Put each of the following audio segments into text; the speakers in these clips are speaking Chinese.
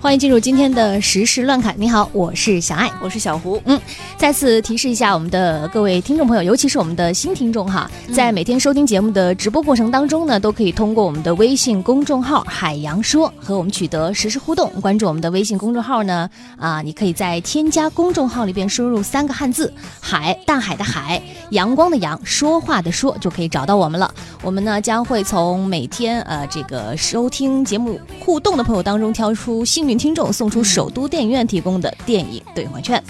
欢迎进入今天的时事乱侃。你好，我是小爱，我是小胡。嗯，再次提示一下我们的各位听众朋友，尤其是我们的新听众哈，在每天收听节目的直播过程当中呢，都可以通过我们的微信公众号“海洋说”和我们取得实时互动。关注我们的微信公众号呢，啊，你可以在添加公众号里边输入三个汉字“海”，大海的海，阳光的阳，说话的说，就可以找到我们了。我们呢将会从每天呃这个收听节目互动的朋友当中挑出幸运听众，送出首都电影院提供的电影兑换券。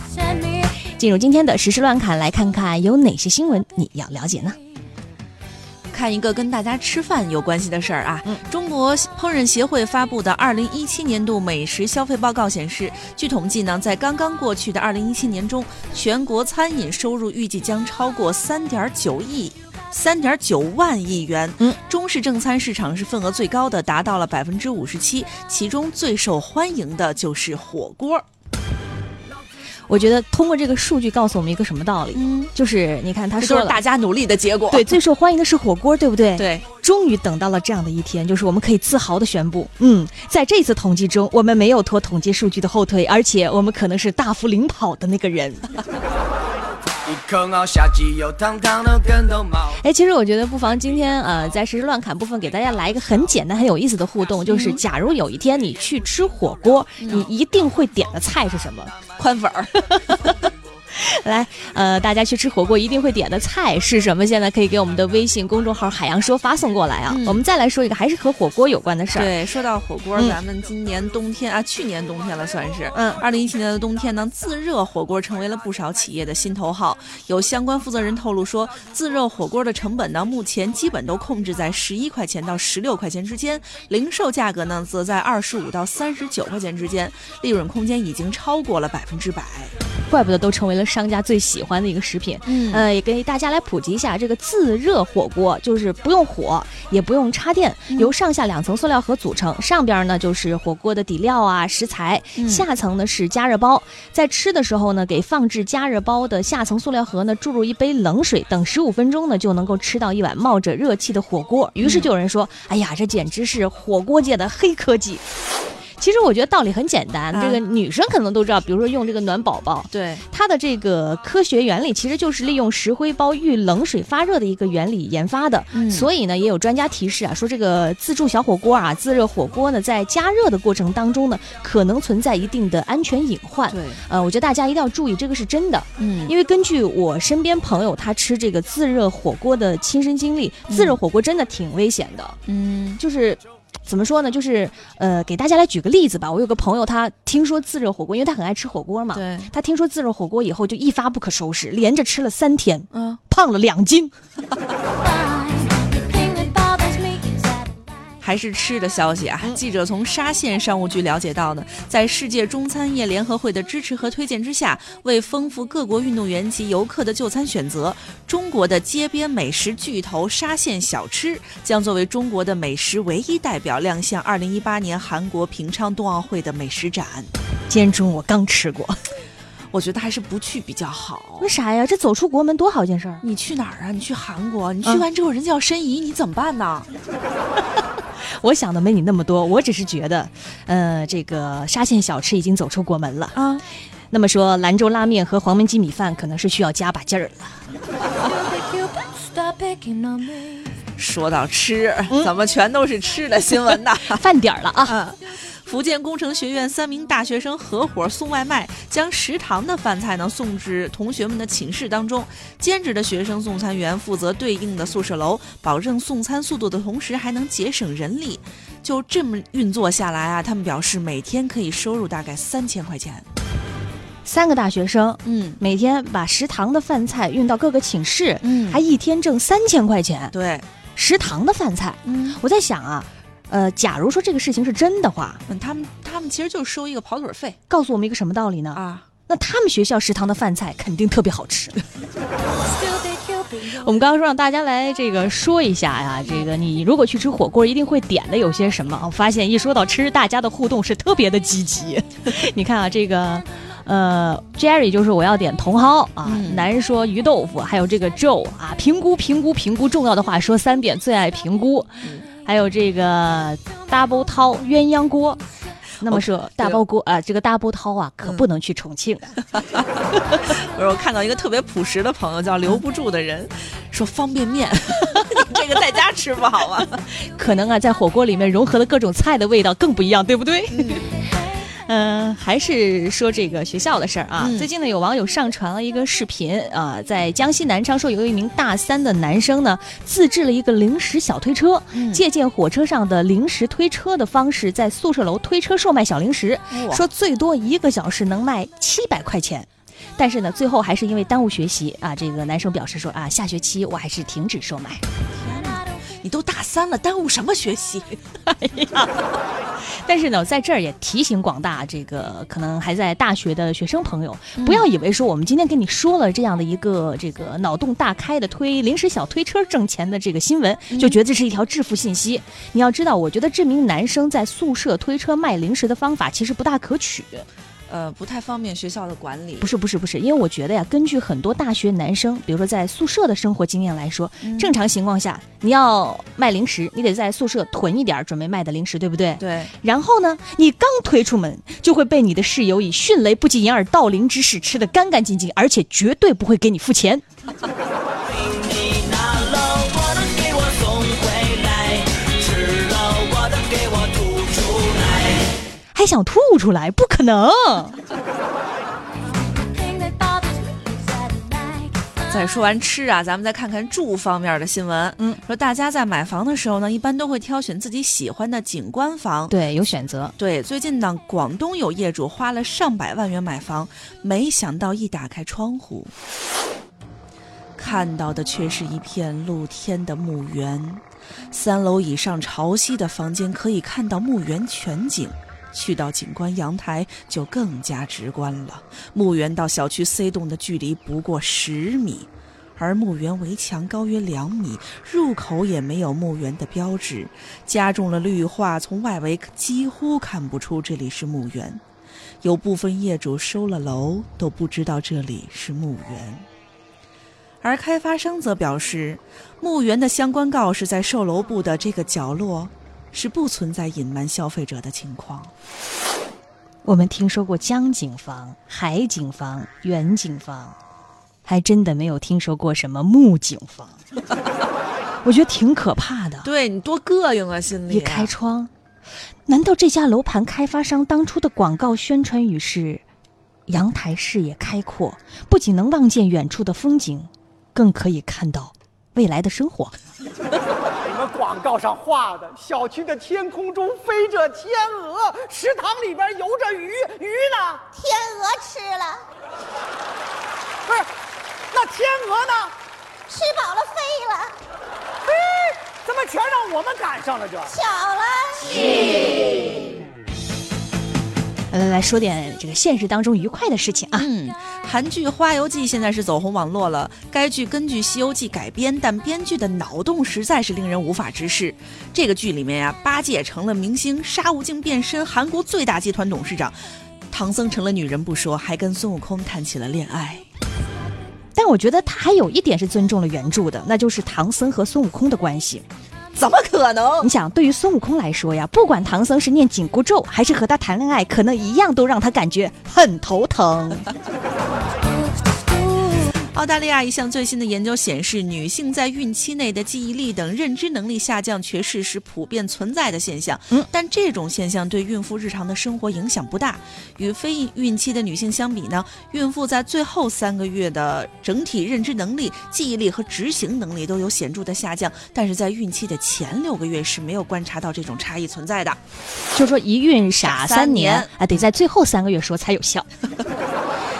进入今天的时事乱侃，来看看有哪些新闻你要了解呢？看一个跟大家吃饭有关系的事儿啊！嗯中国烹饪协会发布的二零一七年度美食消费报告显示，据统计呢，在刚刚过去的二零一七年中，全国餐饮收入预计将超过三点九亿。三点九万亿元，嗯，中式正餐市场是份额最高的，达到了百分之五十七，其中最受欢迎的就是火锅。我觉得通过这个数据告诉我们一个什么道理？嗯，就是你看他说了，大家努力的结果。对，最受欢迎的是火锅，对不对？。对，终于等到了这样的一天，就是我们可以自豪的宣布，嗯，在这次统计中，我们没有拖统计数据的后腿，而且我们可能是大幅领跑的那个人。哎，其实我觉得不妨今天呃，在实时事乱砍部分给大家来一个很简单、很有意思的互动，就是假如有一天你去吃火锅，你一定会点的菜是什么？宽粉儿。来，呃，大家去吃火锅一定会点的菜是什么？现在可以给我们的微信公众号“海洋说”发送过来啊。嗯我们再来说一个还是和火锅有关的事儿。对，说到火锅，嗯咱们今年冬天啊，去年冬天了算是，嗯二零一七年的冬天呢，自热火锅成为了不少企业的心头好。有相关负责人透露说，自热火锅的成本呢，目前基本都控制在十一块钱到十六块钱之间，零售价格呢，则在二十五到三十九块钱之间，利润空间已经超过了百分之百。怪不得都成为了商家最喜欢的一个食品。嗯呃，也给大家来普及一下，这个自热火锅就是不用火，也不用插电，嗯由上下两层塑料盒组成，上边呢就是火锅的底料啊食材，嗯下层呢是加热包。在吃的时候呢，给放置加热包的下层塑料盒呢注入一杯冷水，等十五分钟呢就能够吃到一碗冒着热气的火锅。于是就有人说：“哎呀，这简直是火锅界的黑科技。”其实我觉得道理很简单，啊这个女生可能都知道，比如说用这个暖宝宝，对，它的这个科学原理其实就是利用石灰包遇冷水发热的一个原理研发的。嗯所以呢，也有专家提示啊，说这个自助小火锅啊、自热火锅呢，在加热的过程当中呢，可能存在一定的安全隐患。对，呃，我觉得大家一定要注意，这个是真的。嗯因为根据我身边朋友他吃这个自热火锅的亲身经历，自热火锅真的挺危险的。嗯就是怎么说呢？就是呃，给大家来举个例子吧。我有个朋友，他听说自热火锅，因为他很爱吃火锅嘛，对，他听说自热火锅以后就一发不可收拾，连着吃了三天，嗯。胖了两斤。还是吃的消息啊！记者从沙县商务局了解到呢，在世界中餐业联合会的支持和推荐之下，为丰富各国运动员及游客的就餐选择，中国的街边美食巨头沙县小吃将作为中国的美食唯一代表亮相2018年韩国平昌冬奥会的美食展。今天中午我刚吃过，我觉得还是不去比较好为。啥呀？这走出国门多好一件事儿。你去哪儿啊？你去韩国，你去嗯完之后人家要申遗，你怎么办呢？我想的没你那么多，我只是觉得，呃，这个沙县小吃已经走出国门了。啊，那么说，兰州拉面和黄焖鸡米饭可能是需要加把劲儿了。说到吃，怎么全都是吃的新闻呢？饭点儿了啊！啊，福建工程学院三名大学生合伙送外卖，将食堂的饭菜呢送至同学们的寝室当中。兼职的学生送餐员负责对应的宿舍楼，保证送餐速度的同时还能节省人力。就这么运作下来啊，他们表示每天可以收入大概三千块钱。三个大学生嗯每天把食堂的饭菜运到各个寝室，嗯还一天挣三千块钱。对，食堂的饭菜，嗯我在想啊，呃，假如说这个事情是真的话，嗯，他们他们其实就是收一个跑腿费告诉我们一个什么道理呢？啊。那他们学校食堂的饭菜肯定特别好吃。我们刚刚说让大家来这个说一下呀，这个你如果去吃火锅，一定会点的有些什么？我发现一说到吃，大家的互动是特别的积极。你看啊，这个。呃，Jerry 就是我要点茼蒿啊，嗯男人说鱼豆腐，还有这个 Joe 啊，评估评估评估，重要的话说三遍，最爱评估，还有这个 Double 涛鸳鸯锅，那么说大包锅啊，这个大波涛啊，可不能去重庆。我说我看到一个特别朴实的朋友，叫留不住的人，说方便面，这个在家吃不好啊。可能啊，在火锅里面融合了各种菜的味道更不一样，对不对？嗯，还是说这个学校的事儿啊。最近呢，有网友上传了一个视频啊，在江西南昌说，有一名大三的男生呢，自制了一个零食小推车，借鉴火车上的零食推车的方式，在宿舍楼推车售卖小零食，说最多一个小时能卖七百块钱。但是呢，最后还是因为耽误学习啊，这个男生表示说啊，下学期我还是停止售卖。你都大三了，耽误什么学习？哎呀！但是呢，在这儿也提醒广大这个可能还在大学的学生朋友，不要以为说我们今天跟你说了这样的一个这个脑洞大开的推零食小推车挣钱的这个新闻，就觉得这是一条致富信息。你要知道，我觉得这名男生在宿舍推车卖零食的方法其实不大可取。呃，不太方便学校的管理。不是不是不是，因为我觉得呀，根据很多大学男生，比如说在宿舍的生活经验来说，正常情况下，你要卖零食，你得在宿舍囤一点准备卖的零食，对不对？对。然后呢，你刚推出门，就会被你的室友以迅雷不及掩耳盗铃之势吃得干干净净，而且绝对不会给你付钱。想吐出来？不可能！再说完吃啊，咱们再看看住方面的新闻。嗯，说大家在买房的时候呢，一般都会挑选自己喜欢的景观房。对，有选择。对，最近呢，广东有业主花了上百万元买房，没想到一打开窗户，看到的却是一片露天的墓园。三楼以上朝西的房间可以看到墓园全景。去到景观阳台就更加直观了。墓园到小区 C 栋的距离不过十米，而墓园围墙高约两米，入口也没有墓园的标志，加重了绿化，从外围几乎看不出这里是墓园。有部分业主收了楼都不知道这里是墓园，而开发商则表示，墓园的相关告示在售楼部的这个角落。是不存在隐瞒消费者的情况。我们听说过江景房、海景房、远景房，还真的没有听说过什么木景房。我觉得挺可怕的。对你多膈应啊，心里。一开窗，难道这家楼盘开发商当初的广告宣传语是“阳台视野开阔，不仅能望见远处的风景，更可以看到未来的生活”？广告上画的小区的天空中飞着天鹅，食堂里边游着鱼，鱼呢？天鹅吃了。不是，那天鹅呢？吃饱了飞了。哎，怎么全让我们赶上了？这巧了。来来说点这个现实当中愉快的事情啊！嗯，韩剧《花游记》现在是走红网络了。该剧根据《西游记》改编，但编剧的脑洞实在是令人无法直视。这个剧里面呀，八戒成了明星，沙悟净变身韩国最大集团董事长，唐僧成了女人不说，还跟孙悟空谈起了恋爱。但我觉得他还有一点是尊重了原著的，那就是唐僧和孙悟空的关系。怎么可能？你想，对于孙悟空来说呀，不管唐僧是念紧箍咒，还是和他谈恋爱，可能一样都让他感觉很头疼。澳大利亚一项最新的研究显示，女性在孕期内的记忆力等认知能力下降，却是是普遍存在的现象。嗯，但这种现象对孕妇日常的生活影响不大。与非孕期的女性相比呢，孕妇在最后三个月的整体认知能力、记忆力和执行能力都有显著的下降。但是在孕期的前六个月是没有观察到这种差异存在的。就说一孕傻三年啊，得在最后三个月说才有效。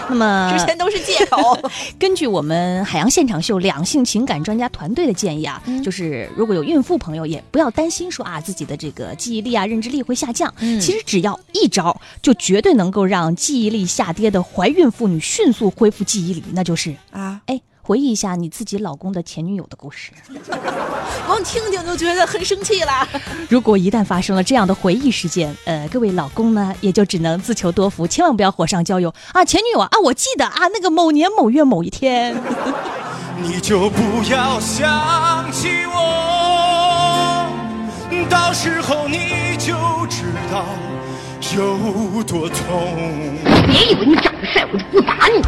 那么 之前都是借口。根据我们海洋现场秀两性情感专家团队的建议啊，就是如果有孕妇朋友，也不要担心说啊自己的这个记忆力啊、认知力会下降。其实只要一招，就绝对能够让记忆力下跌的怀孕妇女迅速恢复记忆力，那就是啊，哎。回忆一下你自己老公的前女友的故事，光听听就觉得很生气了。如果一旦发生了这样的回忆事件，呃，各位老公呢，也就只能自求多福，千万不要火上浇油啊！前女友啊，我记得啊，那个某年某月某一天，你就不要想起我，到时候你就知道。有多痛。别以为你长得帅，我就不打你。